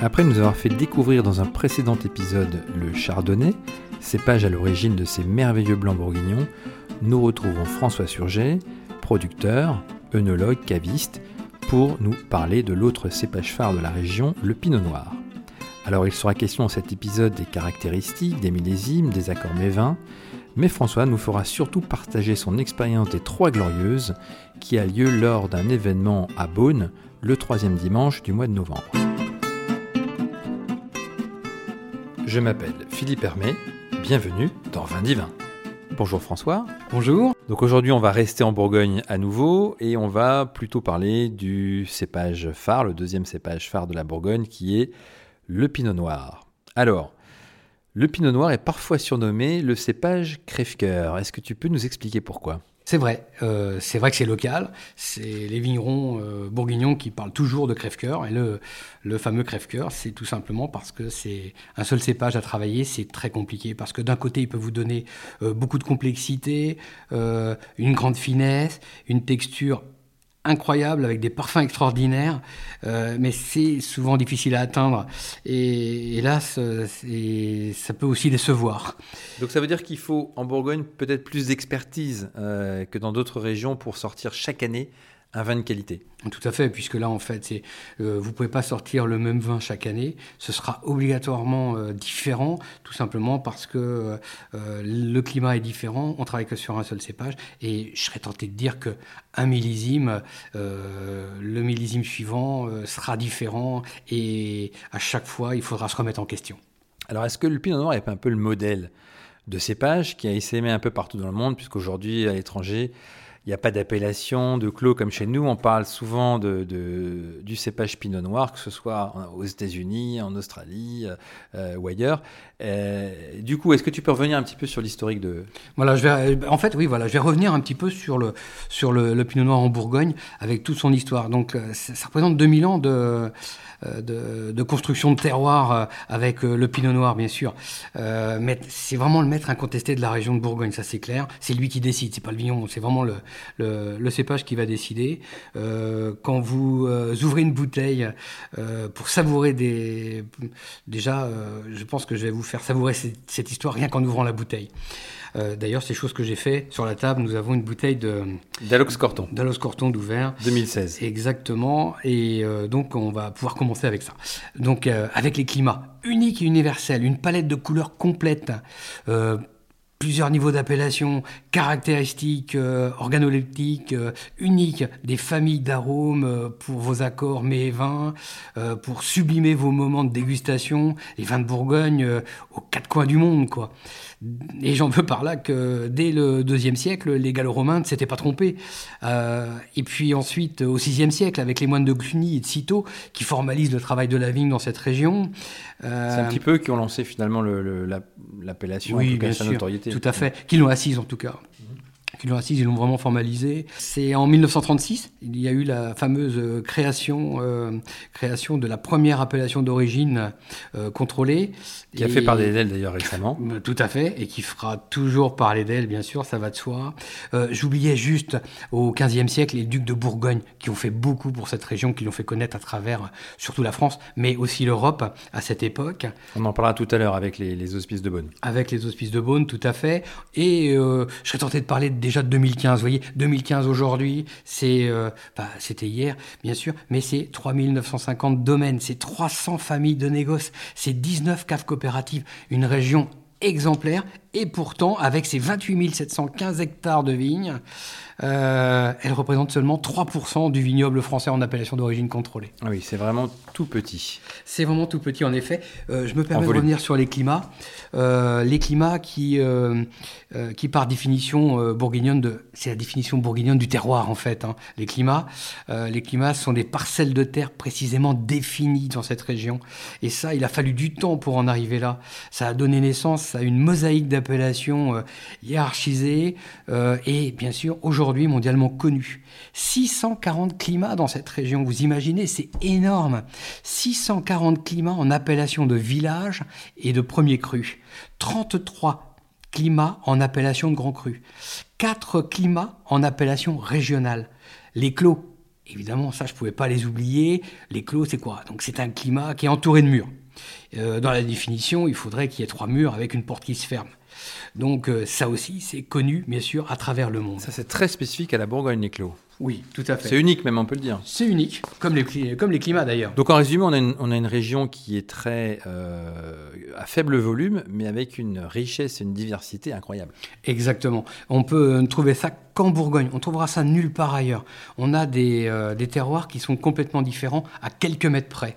Après nous avoir fait découvrir dans un précédent épisode le chardonnay, cépage à l'origine de ces merveilleux blancs bourguignons, nous retrouvons François Surget, producteur, œnologue, caviste, pour nous parler de l'autre cépage phare de la région, le pinot noir. Alors il sera question dans cet épisode des caractéristiques, des millésimes, des accords mévins, mais François nous fera surtout partager son expérience des Trois Glorieuses qui a lieu lors d'un événement à Beaune le troisième dimanche du mois de novembre. Je m'appelle Philippe Hermé, bienvenue dans Vin Divin. Bonjour François. Bonjour. Donc aujourd'hui on va rester en Bourgogne à nouveau et on va plutôt parler du cépage phare, le deuxième cépage phare de la Bourgogne qui est le Pinot Noir. Alors, le Pinot Noir est parfois surnommé le cépage crève-cœur. Est-ce que tu peux nous expliquer pourquoi? C'est vrai, euh, c'est vrai que c'est local. C'est les vignerons euh, bourguignons qui parlent toujours de crève-cœur. Et le, fameux crève-cœur, c'est tout simplement parce que c'est un seul cépage à travailler, c'est très compliqué. Parce que d'un côté, il peut vous donner euh, beaucoup de complexité, une grande finesse, une texture incroyable avec des parfums extraordinaires, euh, mais c'est souvent difficile à atteindre. Et hélas, ça peut aussi décevoir. Donc ça veut dire qu'il faut en Bourgogne peut-être plus d'expertise euh, que dans d'autres régions pour sortir chaque année un vin de qualité. Tout à fait, puisque là, en fait, euh, vous ne pouvez pas sortir le même vin chaque année. Ce sera obligatoirement euh, différent, tout simplement parce que euh, le climat est différent. On travaille que sur un seul cépage. Et je serais tenté de dire que un millésime, le millésime suivant sera différent. Et à chaque fois, il faudra se remettre en question. Alors, est-ce que le Pinot Noir est un peu le modèle de cépage qui a essaimé un peu partout dans le monde, puisqu'aujourd'hui, à l'étranger, il n'y a pas d'appellation de clos comme chez nous. On parle souvent de, du cépage pinot noir, que ce soit aux États-Unis, en Australie euh, ou ailleurs. Euh, du coup, est-ce que tu peux revenir un petit peu sur l'historique de... Voilà, je vais, en fait, oui, voilà, je vais revenir un petit peu sur le, sur le, pinot noir en Bourgogne avec toute son histoire. Donc, euh, ça représente 2000 ans de euh, de, construction de terroir euh, avec euh, le pinot noir, bien sûr. mais c'est vraiment le maître incontesté de la région de Bourgogne, ça c'est clair. C'est lui qui décide, c'est pas le vignon, c'est vraiment le, le, cépage qui va décider. quand vous ouvrez une bouteille pour savourer des... Déjà, je pense que je vais vous faire savourer cette, cette histoire rien qu'en ouvrant la bouteille. Euh, d'ailleurs, c'est chose que j'ai fait. Sur la table, nous avons une bouteille de... D'Alox Corton. D'Alox Corton d'ouvert. 2016. Exactement. Et euh, donc, on va pouvoir commencer avec ça. Donc, euh, avec les climats uniques et universels, une palette de couleurs complète plusieurs niveaux d'appellation, caractéristiques organoleptiques uniques, des familles d'arômes pour vos accords mets et vins, pour sublimer vos moments de dégustation, les vins de Bourgogne aux quatre coins du monde, quoi. Et j'en veux par là que dès le deuxième siècle, les Gallo-Romains ne s'étaient pas trompés. Euh, et puis ensuite, au VIe siècle, avec les moines de Cluny et de Cîteaux, qui formalisent le travail de la vigne dans cette région. Euh, C'est un petit peu qui ont lancé finalement l'appellation, oui, bien sûr, notoriété. Tout à fait, qui l'ont assise en tout cas l'ont assise, ils l'ont vraiment formalisé. C'est en 1936, il y a eu la fameuse euh, création, euh, création de la première appellation d'origine euh, contrôlée. Qui a fait parler d'elle d'ailleurs récemment. Tout à fait, et qui fera toujours parler d'elle, bien sûr, ça va de soi. J'oubliais juste, au XVe siècle, les ducs de Bourgogne, qui ont fait beaucoup pour cette région, qui l'ont fait connaître à travers surtout la France, mais aussi l'Europe à cette époque. On en parlera tout à l'heure avec les, les, hospices de Beaune. Avec les hospices de Beaune, tout à fait. Et je serais tenté de parler des déjà de 2015. Vous voyez, 2015 aujourd'hui, c'est, euh, bah, c'était hier, bien sûr, mais c'est 3950 domaines, c'est 300 familles de négoces, c'est 19 caves coopératives, une région exemplaire, et pourtant, avec ses 28 715 hectares de vignes, euh, elle représente seulement 3% du vignoble français en appellation d'origine contrôlée. Ah oui, c'est vraiment tout petit. C'est vraiment tout petit, en effet. Euh, je me permets de revenir sur les climats. Euh, les climats qui, qui par définition bourguignonne, de, c'est la définition bourguignonne du terroir, en fait. Hein. Les climats, les climats sont des parcelles de terre précisément définies dans cette région. Et ça, il a fallu du temps pour en arriver là. Ça a donné naissance à une mosaïque d'appellations hiérarchisées. et bien sûr, aujourd'hui, mondialement connu. 640 climats dans cette région, vous imaginez, c'est énorme. 640 climats en appellation de village et de premier cru. 33 climats en appellation de grand cru. 4 climats en appellation régionale. Les clos Évidemment, ça, je ne pouvais pas les oublier. Les clos, c'est quoi? Donc, c'est un climat qui est entouré de murs. Euh, dans la définition, il faudrait qu'il y ait trois murs avec une porte qui se ferme. Donc, euh, ça aussi, c'est connu, bien sûr, à travers le monde. Ça, c'est très spécifique à la Bourgogne, les clos. Oui, tout à fait. C'est unique même, on peut le dire. C'est unique, comme les, comme les climats d'ailleurs. Donc en résumé, on a une, on a une région qui est très euh, à faible volume, mais avec une richesse et une diversité incroyable. Exactement. On peut trouver ça qu'en Bourgogne. On trouvera ça nulle part ailleurs. On a des, euh, des terroirs qui sont complètement différents à quelques mètres près.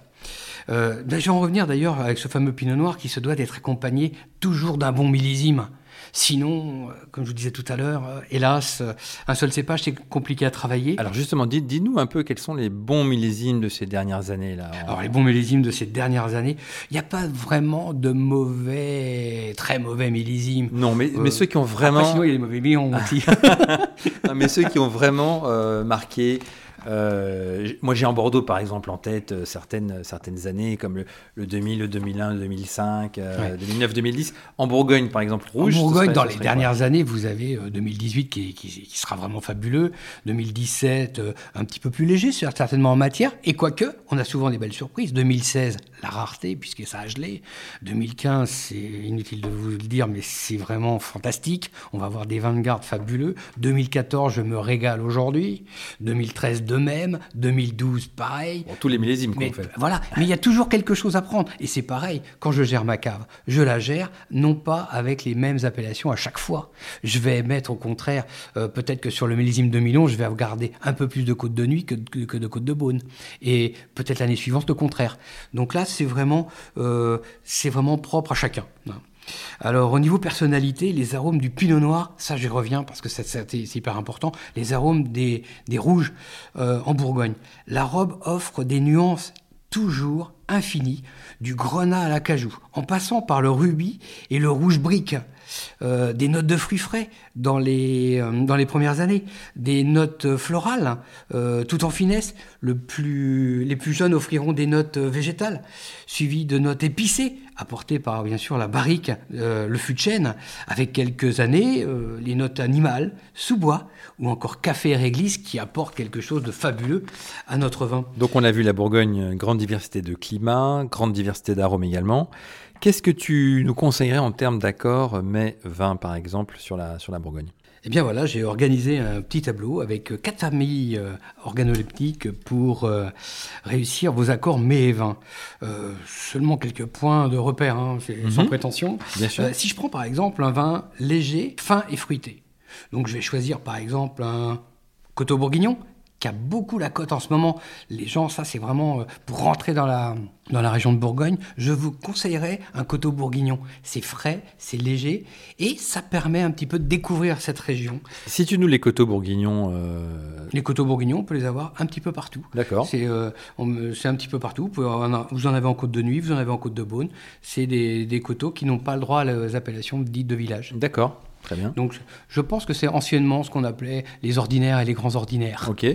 Euh, je vais en revenir d'ailleurs avec ce fameux pinot noir qui se doit d'être accompagné toujours d'un bon millésime. Sinon, euh, comme je vous disais tout à l'heure, euh, hélas, un seul cépage, c'est compliqué à travailler. Alors justement, dis-nous un peu quels sont les bons millésimes de ces dernières années. là. Alors les bons millésimes de ces dernières années, il n'y a pas vraiment de mauvais, très mauvais millésimes. Non, mais, mais ceux qui ont vraiment... sinon, il y a les mauvais millions aussi. mais ceux qui ont vraiment marqué euh, moi, j'ai en Bordeaux, par exemple, en tête euh, certaines, certaines années, comme le, 2000, le 2001, le 2005, 2009, 2010. En Bourgogne, par exemple, rouge. En Bourgogne, dans les dernières années, vous avez 2018 euh, qui, sera vraiment fabuleux, 2017 un petit peu plus léger, certainement en matière, et quoique, on a souvent des belles surprises. 2016, la rareté, puisque ça a gelé. 2015, c'est inutile de vous le dire, mais c'est vraiment fantastique. On va avoir des Vanguard fabuleux. 2014, je me régale aujourd'hui. 2013, de même. 2012, pareil. tous les millésimes qu'on fait. Voilà, mais il y a toujours quelque chose à prendre. Et c'est pareil, quand je gère ma cave, je la gère non pas avec les mêmes appellations à chaque fois. Je vais mettre au contraire, euh, peut-être que sur le millésime 2011, je vais garder un peu plus de côte de nuit que, que de côte de Beaune. Et peut-être l'année suivante, le contraire. Donc là, c'est vraiment, euh, c'est vraiment propre à chacun. Alors au niveau personnalité, les arômes du pinot noir, ça j'y reviens parce que c'est hyper important, les arômes des, rouges euh, en Bourgogne. La robe offre des nuances toujours infinies, du grenat à la cajou, en passant par le rubis et le rouge brique. Euh, des notes de fruits frais dans les, euh, dans les premières années, des notes florales, tout en finesse. Le plus, les plus jeunes offriront des notes végétales, suivies de notes épicées, apportées par bien sûr la barrique, le fût de chêne, avec quelques années, les notes animales, sous-bois, ou encore café et réglisse qui apportent quelque chose de fabuleux à notre vin. Donc on a vu la Bourgogne, grande diversité de climat, grande diversité d'arômes également. Qu'est-ce que tu nous conseillerais en termes d'accords mais vin par exemple sur la, sur la Bourgogne? Eh bien voilà, j'ai organisé un petit tableau avec quatre familles euh, organoleptiques pour euh, réussir vos accords mets et vin. Euh, seulement quelques points de repère, hein, sans mhm. prétention. Bien sûr. si je prends par exemple un vin léger, fin et fruité, donc je vais choisir par exemple un coteau bourguignon qui a beaucoup la cote en ce moment. Les gens, ça c'est vraiment euh, pour rentrer dans la, dans la région de Bourgogne, je vous conseillerais un coteau bourguignon. C'est frais, c'est léger et ça permet un petit peu de découvrir cette région. Si tu nous les coteaux bourguignons euh, Les coteaux bourguignons, on peut les avoir un petit peu partout. D'accord. C'est euh, un petit peu partout. Vous, vous, en avez en côte de nuit, vous en avez en côte de Beaune. C'est des, des coteaux qui n'ont pas le droit à les appellations dites de village. D'accord. Très bien. Donc je pense que c'est anciennement ce qu'on appelait les ordinaires et les grands ordinaires. Ok.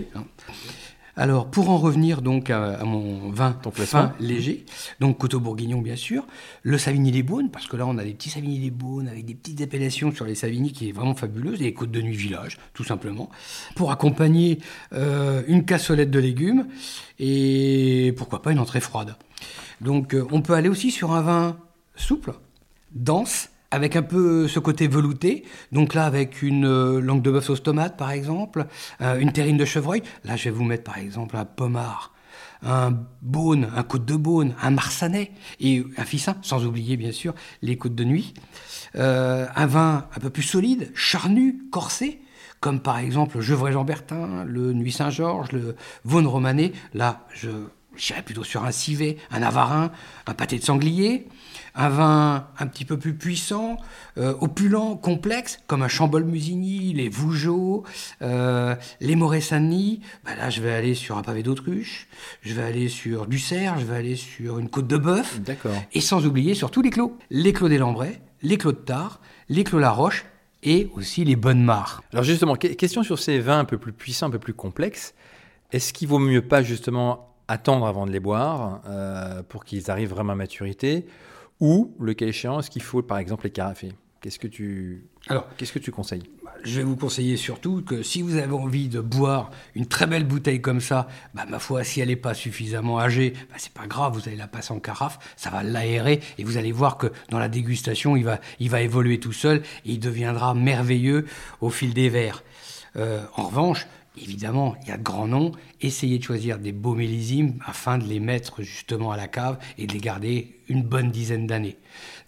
Alors, pour en revenir donc à, mon vin fin léger, donc Coteau Bourguignon bien sûr, le Savigny des Beaunes, parce que là on a des petits Savigny des Beaunes avec des petites appellations sur les Savigny qui est vraiment fabuleuse, et les côtes de nuit village, tout simplement, pour accompagner euh, une cassolette de légumes et pourquoi pas une entrée froide. Donc euh, on peut aller aussi sur un vin souple, dense, avec un peu ce côté velouté. Donc là, avec une euh, langue de bœuf sauce tomate, par exemple, euh, une terrine de chevreuil. Là, je vais vous mettre, par exemple, un pommard, un beaune, un côte de beaune, un marsanais et un ficin, sans oublier, bien sûr, les côtes de nuit. Euh, un vin un peu plus solide, charnu, corsé, comme par exemple le Gevrey-Jean-Bertin, le Nuit Saint-Georges, le Vaune Romanée. Là, je j'irais plutôt sur un civet, un avarin, un pâté de sanglier un vin un petit peu plus puissant, euh, opulent, complexe, comme un Chambol-Musigny, les Vougeot, euh, les Moret-Saint-Denis, bah là je vais aller sur un pavé d'autruche, je vais aller sur du cerf, je vais aller sur une côte de bœuf, et sans oublier surtout les clos. Les clos des Lambrais, les clos de Tard, les clos La Roche, et aussi les bonnes mares. Alors justement, question sur ces vins un peu plus puissants, un peu plus complexes. Est-ce qu'il vaut mieux pas justement attendre avant de les boire euh, pour qu'ils arrivent vraiment à maturité ou, le cas échéant, est-ce qu'il faut par exemple les carafer? Qu'est-ce que tu, qu'est-ce que tu conseilles? bah, je vais vous conseiller surtout que si vous avez envie de boire une très belle bouteille comme ça, bah, ma foi, si elle n'est pas suffisamment âgée, bah, c'est pas grave, vous allez la passer en carafe, ça va l'aérer et vous allez voir que dans la dégustation, il va, il va évoluer tout seul et il deviendra merveilleux au fil des verres. Euh, en revanche, Évidemment, il y a de grands noms. Essayez de choisir des beaux millésimes afin de les mettre justement à la cave et de les garder une bonne dizaine d'années.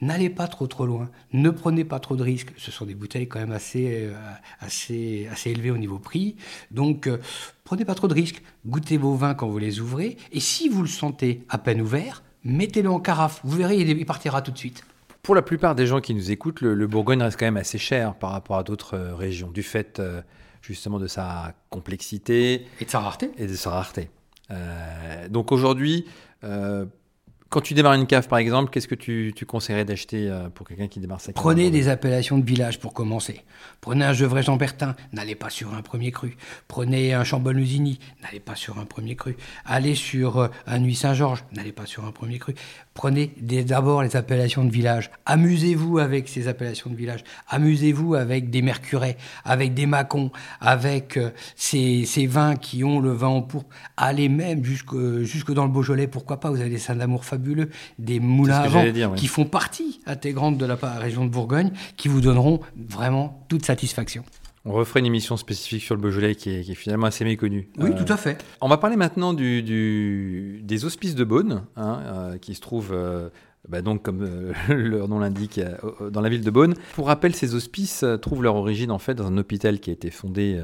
N'allez pas trop trop loin. Ne prenez pas trop de risques. Ce sont des bouteilles quand même assez, euh, assez, assez élevées au niveau prix. Donc, euh, prenez pas trop de risques. Goûtez vos vins quand vous les ouvrez. Et si vous le sentez à peine ouvert, mettez-le en carafe. Vous verrez, il partira tout de suite. Pour la plupart des gens qui nous écoutent, le, Bourgogne reste quand même assez cher par rapport à d'autres euh, régions, du fait justement de sa complexité. Et de sa rareté. Et de sa rareté. Euh, donc aujourd'hui, euh, quand tu démarres une cave, par exemple, qu'est-ce que tu, conseillerais d'acheter euh, pour quelqu'un qui démarre sa cave Prenez des appellations de village pour commencer. Prenez un Gevrey Jean-Bertin, n'allez pas sur un premier cru. Prenez un Chambon-Lusigny, n'allez pas sur un premier cru. Allez sur un Nuit Saint-Georges, n'allez pas sur un premier cru. Prenez d'abord les appellations de village. Amusez-vous avec ces appellations de village. Amusez-vous avec des mercurets, avec des macons, avec euh, ces, vins qui ont le vin en pourpre. Allez même jusque, jusque dans le Beaujolais, pourquoi pas. Vous avez des saints d'amour fabuleux, des moulins à vent qui font partie intégrante de la région de Bourgogne, qui vous donneront vraiment toute satisfaction. On referait une émission spécifique sur le Beaujolais qui est, finalement assez méconnue. Oui, tout à fait. Euh, on va parler maintenant du, des hospices de Beaune, hein, euh, qui se trouvent, euh, bah donc, comme leur nom l'indique, dans la ville de Beaune. Pour rappel, ces hospices trouvent leur origine en fait dans un hôpital qui a été fondé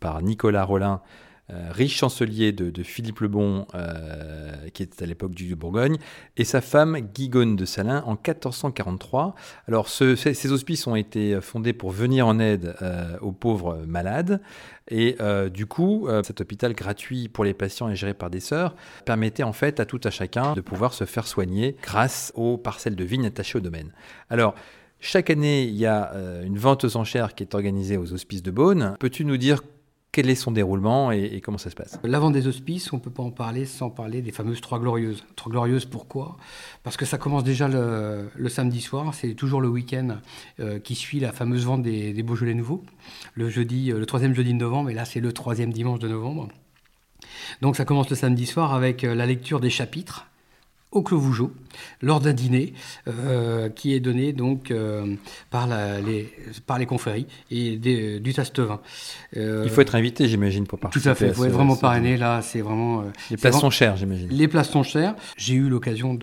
par Nicolas Rollin euh, riche chancelier de, Philippe le Bon, euh, qui était à l'époque du Bourgogne, et sa femme Guigone de Salins en 1443. Alors ces, hospices ont été fondés pour venir en aide euh, aux pauvres malades. Et du coup, cet hôpital gratuit pour les patients et géré par des sœurs permettait en fait à tout à chacun de pouvoir se faire soigner grâce aux parcelles de vignes attachées au domaine. Alors, chaque année, il y a une vente aux enchères qui est organisée aux hospices de Beaune. Peux-tu nous dire quel est son déroulement et, comment ça se passe L'avant des hospices, on ne peut pas en parler sans parler des fameuses Trois Glorieuses. Trois Glorieuses, pourquoi? Parce que ça commence déjà le, samedi soir, c'est toujours le week-end euh, qui suit la fameuse vente des, des, Beaujolais nouveaux, le, jeudi, euh, le troisième jeudi de novembre, et là c'est le troisième dimanche de novembre. Donc ça commence le samedi soir avec euh, la lecture des chapitres au Clos Vougeot lors d'un dîner euh, qui est donné donc euh, par, les, par les confréries et du Tastevin. Euh, il faut être invité, j'imagine, pour participer. Tout à fait, il faut être vraiment parrainé. Là, c'est vraiment. les places sont chères, j'imagine. Les places sont chères. J'ai eu l'occasion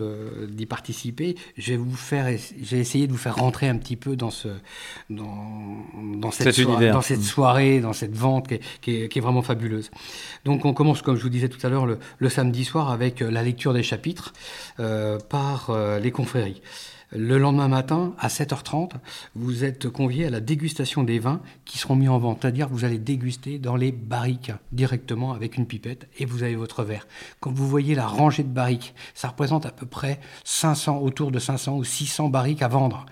d'y participer. Je vais vous faire, j'ai essayé de vous faire rentrer un petit peu dans ce, dans, dans cette, soirée, dans cette soirée, dans cette vente qui est, qui, est, vraiment fabuleuse. Donc, on commence, comme je vous disais tout à l'heure, le, le samedi soir avec la lecture des chapitres. Euh, par euh, les confréries. Le lendemain matin, à 7h30, vous êtes convié à la dégustation des vins qui seront mis en vente. C'est-à-dire que vous allez déguster dans les barriques directement avec une pipette et vous avez votre verre. Quand vous voyez la rangée de barriques, ça représente à peu près 500, autour de 500 ou 600 barriques à vendre.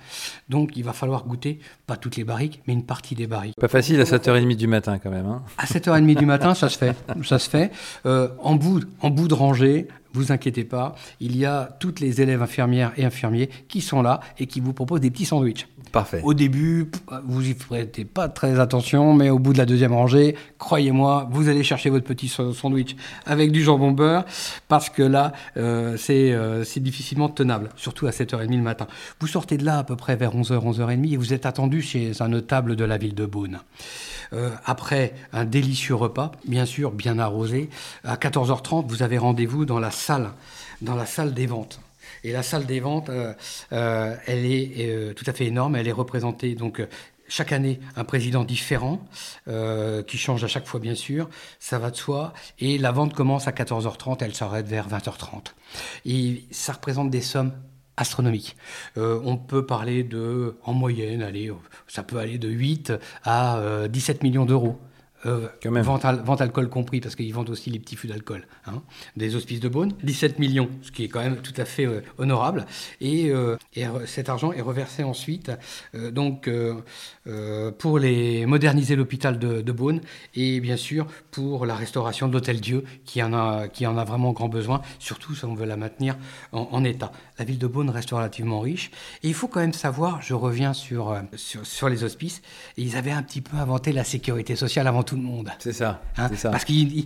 Donc il va falloir goûter, pas toutes les barriques, mais une partie des barriques. Pas facile à 7h30 du matin quand même. Hein. À 7h30 du matin, ça se fait. Ça se fait. Euh, en, bout, en bout de rangée, vous inquiétez pas, il y a toutes les élèves infirmières et infirmiers qui sont là et qui vous proposent des petits sandwichs. Parfait. Au début, vous y prêtez pas très attention, mais au bout de la deuxième rangée, croyez-moi, vous allez chercher votre petit sandwich avec du jambon beurre, parce que là, euh, euh, c'est difficilement tenable, surtout à 7h30 le matin. Vous sortez de là à peu près vers 11h, 11h30, et vous êtes attendu chez un notable de la ville de Beaune. Euh, après un délicieux repas, bien sûr bien arrosé, à 14h30, vous avez rendez-vous dans la salle, dans la salle des ventes. Et la salle des ventes, euh, euh, elle est tout à fait énorme. Elle est représentée donc chaque année un président différent, qui change à chaque fois bien sûr, ça va de soi. Et la vente commence à 14h30, elle s'arrête vers 20h30. Et ça représente des sommes astronomique. Euh, on peut parler de, en moyenne, allez, ça peut aller de 8 à 17 euh, millions d'euros. Euh, vente, vente, alcool compris, parce qu'ils vendent aussi les petits fûts d'alcool, hein, des hospices de Beaune, 17 millions, ce qui est quand même tout à fait euh, honorable. Et, euh, et, cet argent est reversé ensuite donc, pour les moderniser l'hôpital de, de, Beaune et bien sûr pour la restauration de l'Hôtel Dieu, qui en, a, qui en a vraiment grand besoin, surtout si on veut la maintenir en, en état. La ville de Beaune reste relativement riche. Et il faut quand même savoir, je reviens sur, sur, sur les hospices, ils avaient un petit peu inventé la sécurité sociale avant tout tout le monde. C'est ça, hein, Parce qu'il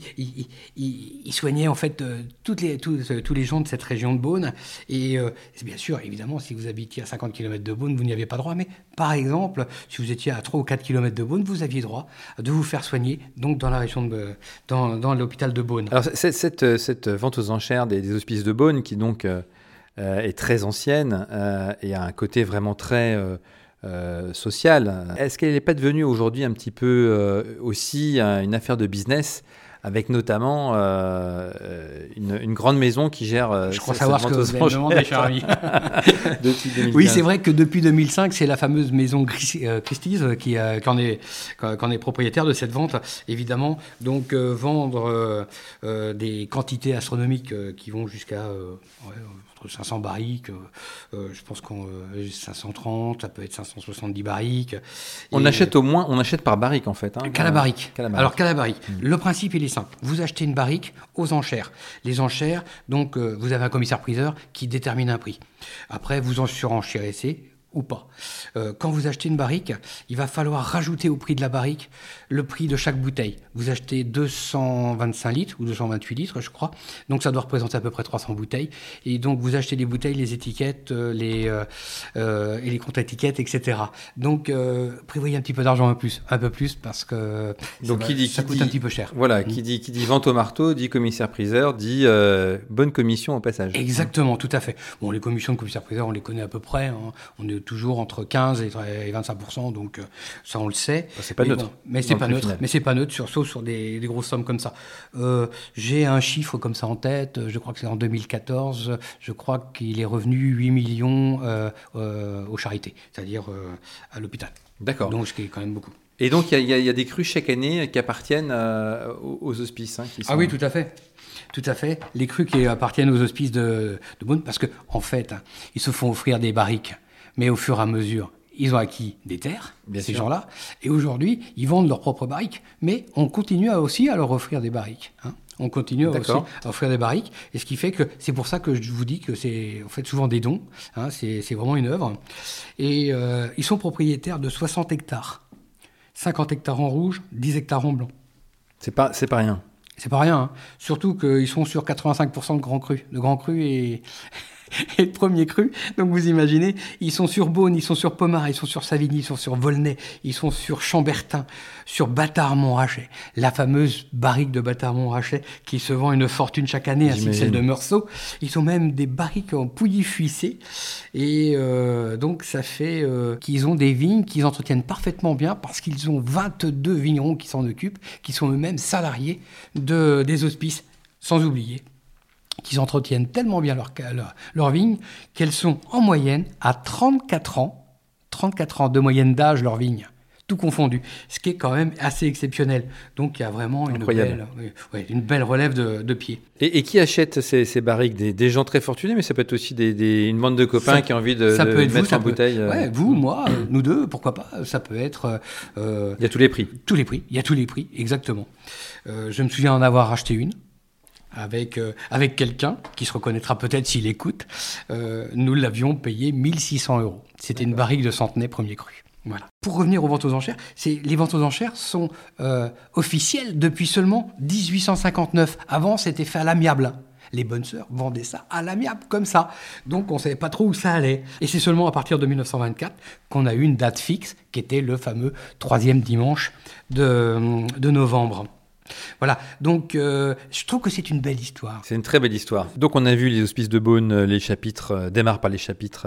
il, soignait en fait euh, toutes les, tous, euh, tous, les gens de cette région de Beaune. Et euh, bien sûr, évidemment, si vous habitiez à 50 km de Beaune, vous n'y aviez pas droit. Mais par exemple, si vous étiez à 3 ou 4 km de Beaune, vous aviez droit de vous faire soigner donc dans la région de dans, dans l'hôpital de Beaune. Alors cette, cette, cette, vente aux enchères des, hospices de Beaune qui donc est très ancienne et a un côté vraiment très euh, sociale. Est-ce qu'elle n'est pas devenue aujourd'hui un petit peu euh, aussi une affaire de business avec notamment euh, une, grande maison qui gère. Je crois savoir ce que vous avez demandé, cher ami. oui, c'est vrai que depuis 2005, c'est la fameuse maison Christie's qui, en est, propriétaire de cette vente, évidemment. Donc, vendre des quantités astronomiques qui vont jusqu'à 500 barriques, euh, euh, je pense qu'on 530, euh, ça peut être 570 barriques. On achète au moins, on achète par barrique en fait. Hein, qu'à la barrique. Alors qu'à la barrique. Hmm. Le principe il est simple. Vous achetez une barrique aux enchères. Les enchères, donc vous avez un commissaire priseur qui détermine un prix. Après vous en surenchérissez ou pas. Euh, quand vous achetez une barrique, il va falloir rajouter au prix de la barrique le prix de chaque bouteille. Vous achetez 225 litres ou 228 litres, je crois. Donc ça doit représenter à peu près 300 bouteilles. Et donc vous achetez les bouteilles, les étiquettes, euh, les, euh, et les contre-étiquettes, etc. Donc prévoyez un petit peu d'argent un peu plus, un peu plus parce que donc ça, qui dit, ça coûte un petit peu cher. Voilà, qui, mm. dit, qui dit vente au marteau, dit commissaire-priseur, dit bonne commission au passage. Exactement, tout à fait. Bon, les commissions de commissaire-priseur, on les connaît à peu près. Hein. On est toujours entre 15 et 25% donc euh, ça on le sait. C'est pas neutre. mais c'est pas neutre. Mais c'est pas neutre, surtout sur des, grosses sommes comme ça. Euh, j'ai un chiffre comme ça en tête. Je crois que c'est en 2014. Je crois qu'il est revenu 8 millions euh, aux charités, c'est-à-dire à l'hôpital. D'accord. Donc ce qui est quand même beaucoup. Et donc il y, a des crues chaque année qui appartiennent aux, hospices. Hein, ah oui, tout à fait. Tout à fait. Les crues qui appartiennent aux hospices de, de Beaune, parce qu'en en fait, hein, ils se font offrir des barriques mais au fur et à mesure, ils ont acquis des terres, ces gens-là, et aujourd'hui, ils vendent leurs propres barriques. Mais on continue aussi à leur offrir des barriques. Hein. On continue aussi à offrir des barriques, et ce qui fait que c'est pour ça que je vous dis que c'est en fait souvent des dons. Hein, c'est vraiment une œuvre. Et euh, ils sont propriétaires de 60 hectares, 50 hectares en rouge, 10 hectares en blanc. C'est pas pas rien. C'est pas rien. Hein. Surtout qu'ils sont sur 85% de grands crus, de grands crus et et le premier cru. Donc vous imaginez, ils sont sur Beaune, ils sont sur Pomard, ils sont sur Savigny, ils sont sur Volnay, ils sont sur Chambertin, sur Bâtard-Montrachet, la fameuse barrique de Bâtard-Montrachet qui se vend une fortune chaque année, ainsi que celle de Meursault. Ils ont même des barriques en pouilly fuissé. Et euh, donc ça fait euh, qu'ils ont des vignes qu'ils entretiennent parfaitement bien parce qu'ils ont 22 vignerons qui s'en occupent, qui sont eux-mêmes salariés de, des hospices, sans oublier qu'ils entretiennent tellement bien leurs leur, vignes qu'elles sont en moyenne à 34 ans, 34 ans de moyenne d'âge leurs vignes, tout confondu, ce qui est quand même assez exceptionnel. Donc il y a vraiment une, belle, une belle, relève de, pied. Et, qui achète ces, barriques? Des, gens très fortunés, mais ça peut être aussi des, une bande de copains qui ont envie de, ça peut être mettre en bouteille. Euh, vous, moi, euh, nous deux, pourquoi pas Ça peut être. Euh, il y a tous les prix. Tous les prix. Il y a tous les prix, exactement. je me souviens en avoir acheté une avec, euh, avec quelqu'un qui se reconnaîtra peut-être s'il écoute. Euh, nous l'avions payé 1600 euros. C'était une barrique de centenaire premier cru. Voilà. Pour revenir aux ventes aux enchères, les ventes aux enchères sont euh, officielles depuis seulement 1859. Avant, c'était fait à l'amiable. Les bonnes sœurs vendaient ça à l'amiable, comme ça. Donc on ne savait pas trop où ça allait. Et c'est seulement à partir de 1924 qu'on a eu une date fixe, qui était le fameux troisième dimanche de, de novembre. Voilà, donc euh, je trouve que c'est une belle histoire. C'est une très belle histoire. Donc on a vu les hospices de Beaune, euh, les chapitres euh, démarrent par les chapitres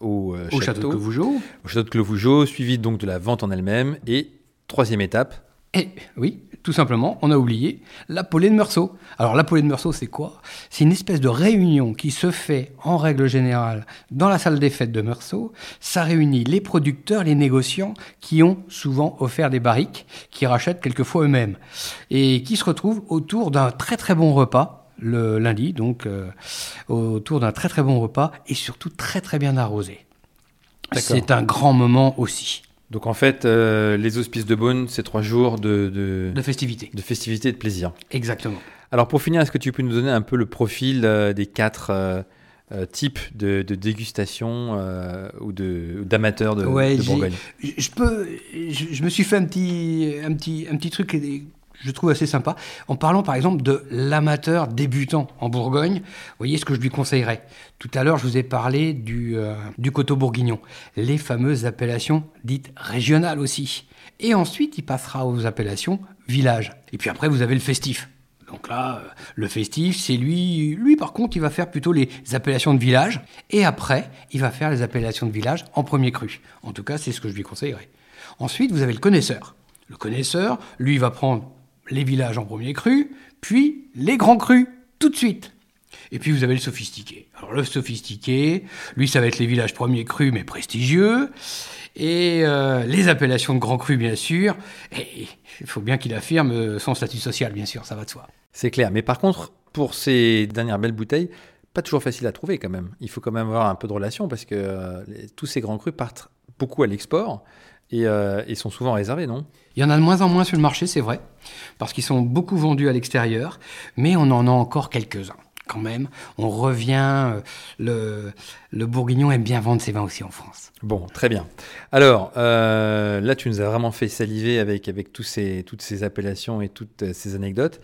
au, château, de Clovougeau. Au château de Clovougeau, suivi donc de la vente en elle-même et troisième étape. Et oui, tout simplement, on a oublié la polée de Meursault. Alors la polée de Meursault, c'est quoi? C'est une espèce de réunion qui se fait en règle générale dans la salle des fêtes de Meursault. Ça réunit les producteurs, les négociants qui ont souvent offert des barriques, qui rachètent quelquefois eux-mêmes, et qui se retrouvent autour d'un très très bon repas le lundi, donc euh, autour d'un très très bon repas et surtout très très bien arrosé. C'est un grand moment aussi. Donc en fait, euh, les auspices de Beaune, c'est trois jours de, de, de festivité. De festivité et de plaisir. Exactement. Alors pour finir, est-ce que tu peux nous donner un peu le profil euh, des quatre euh, types de, de dégustation ou d'amateurs de, de, Bourgogne? je, peux, je, me suis fait un petit, un petit, un petit truc je trouve assez sympa, en parlant par exemple de l'amateur débutant en Bourgogne. Voyez ce que je lui conseillerais. Tout à l'heure, je vous ai parlé du, euh, du coteau bourguignon, les fameuses appellations dites régionales aussi. Et ensuite, il passera aux appellations village. Et puis après, vous avez le festif. Donc là, euh, le festif, c'est lui, lui par contre, il va faire plutôt les appellations de village. Et après, il va faire les appellations de village en premier cru. En tout cas, c'est ce que je lui conseillerais. Ensuite, vous avez le connaisseur. Le connaisseur, lui, va prendre les villages en premier cru, puis les grands crus tout de suite. Et puis vous avez le sophistiqué. Alors le sophistiqué, lui ça va être les villages premiers crus mais prestigieux, et euh, les appellations de grands crus bien sûr, et il faut bien qu'il affirme son statut social bien sûr, ça va de soi. C'est clair, mais par contre pour ces dernières belles bouteilles, pas toujours facile à trouver quand même. Il faut quand même avoir un peu de relation parce que euh, tous ces grands crus partent beaucoup à l'export et, euh, ils sont souvent réservés, non? Il y en a de moins en moins sur le marché, c'est vrai, parce qu'ils sont beaucoup vendus à l'extérieur, mais on en a encore quelques-uns. Quand même, on revient. Euh, le, le Bourguignon aime bien vendre ses vins aussi en France. Bon, très bien. Alors, euh, là, tu nous as vraiment fait saliver avec, avec tous ces, toutes ces appellations et toutes ces anecdotes.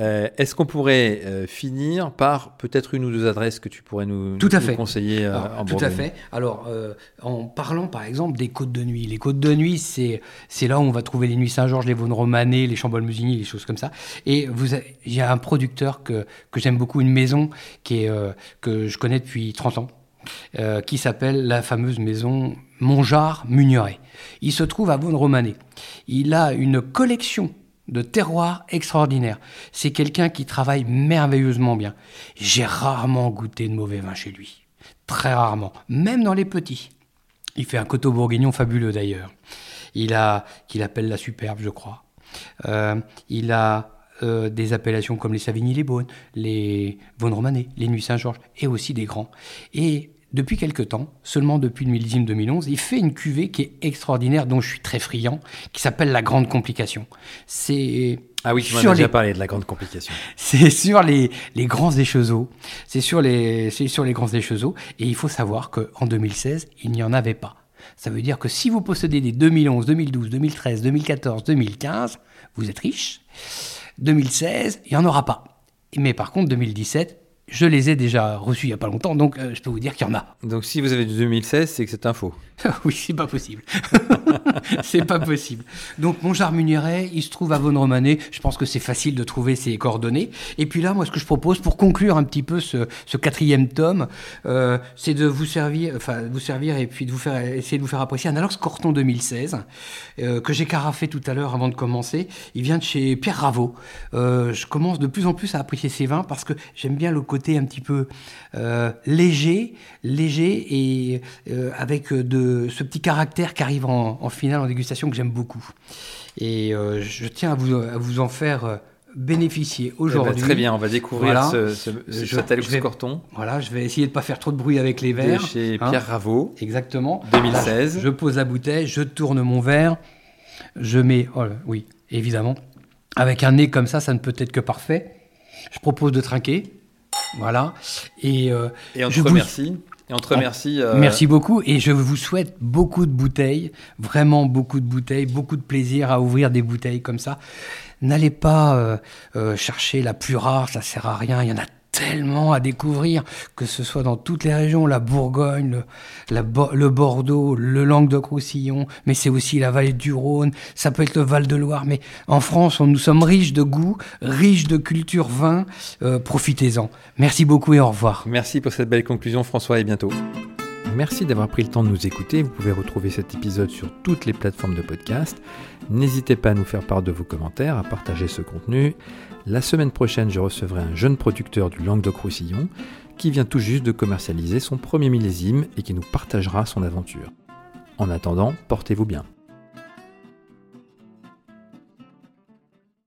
Euh, est-ce qu'on pourrait euh, finir par peut-être une ou deux adresses que tu pourrais nous, tout à fait. conseiller euh, en Tout à fait. Alors, en parlant par exemple des côtes de nuit. Les côtes de nuit, c'est, là où on va trouver les Nuits Saint-Georges, les Vosnes Romanée, les Chambolle Musigny, les choses comme ça. Et il y a un producteur que, que j'aime beaucoup, une maison qui est, que je connais depuis 30 ans. qui s'appelle la fameuse maison Montjard Mugneret. Il se trouve à Vosne Romanée. Il a une collection de terroir extraordinaire. C'est quelqu'un qui travaille merveilleusement bien. J'ai rarement goûté de mauvais vin chez lui. Très rarement. Même dans les petits. Il fait un coteau bourguignon fabuleux d'ailleurs. Il a, qu'il appelle la superbe, je crois. Euh, il a euh, des appellations comme les Savigny-les-Beaunes, les Beaune-Romanée, les Nuits Saint-Georges, et aussi des grands. Et depuis quelque temps, seulement depuis le millésime 2011, il fait une cuvée qui est extraordinaire, dont je suis très friand, qui s'appelle La Grande Complication. C'est ah oui, tu m'en as déjà parlé de la grande complication. C'est sur les, les grands échezeaux. C'est sur les, sur les grands échezeaux. Et il faut savoir qu'en 2016, il n'y en avait pas. Ça veut dire que si vous possédez des 2011, 2012, 2013, 2014, 2015, vous êtes riche. 2016, il n'y en aura pas. Mais par contre, 2017, je les ai déjà reçus il n'y a pas longtemps, donc euh, je peux vous dire qu'il y en a. Donc si vous avez du 2016, c'est que c'est un faux. oui, c'est pas possible. c'est pas possible. Donc mon jar Munieret, il se trouve à Vaune Romanée. Je pense que c'est facile de trouver ses coordonnées. Et puis là, moi, ce que je propose pour conclure un petit peu ce, quatrième tome, euh, c'est de vous servir, enfin, vous servir et puis de vous faire essayer de vous faire apprécier un Alox Corton 2016 euh, que j'ai carafé tout à l'heure avant de commencer. Il vient de chez Pierre Raveau. je commence de plus en plus à apprécier ses vins parce que j'aime bien le côté un petit peu euh, léger, léger et euh, avec de ce petit caractère qui arrive en, finale en dégustation que j'aime beaucoup. Et euh, je tiens à vous, à vous en faire bénéficier eh ben, aujourd'hui. très bien, on va découvrir ce, ce, je, Corton. Voilà, je vais essayer de ne pas faire trop de bruit avec les verres. chez hein. Pierre Raveau. Exactement. 2016. je pose la bouteille, je tourne mon verre, je mets, oh oui, évidemment, avec un nez comme ça, ça ne peut être que parfait. Je propose de trinquer. Voilà. Et, euh, et on te remercie. Et on te remercie. Euh, Merci beaucoup et je vous souhaite beaucoup de bouteilles, vraiment beaucoup de bouteilles, beaucoup de plaisir à ouvrir des bouteilles comme ça. N'allez pas euh, chercher la plus rare, ça sert à rien. Il y en a tellement à découvrir, que ce soit dans toutes les régions, la Bourgogne, le, le Bordeaux, le Languedoc-Roussillon, mais c'est aussi la vallée du Rhône, ça peut être le Val-de-Loire, mais en France, on, nous sommes riches de goût, riches de culture vin, euh, profitez-en. Merci beaucoup et au revoir. Merci pour cette belle conclusion François et bientôt. Merci d'avoir pris le temps de nous écouter. Vous pouvez retrouver cet épisode sur toutes les plateformes de podcast. N'hésitez pas à nous faire part de vos commentaires, à partager ce contenu. La semaine prochaine, je recevrai un jeune producteur du Languedoc-Roussillon qui vient tout juste de commercialiser son premier millésime et qui nous partagera son aventure. En attendant, portez-vous bien.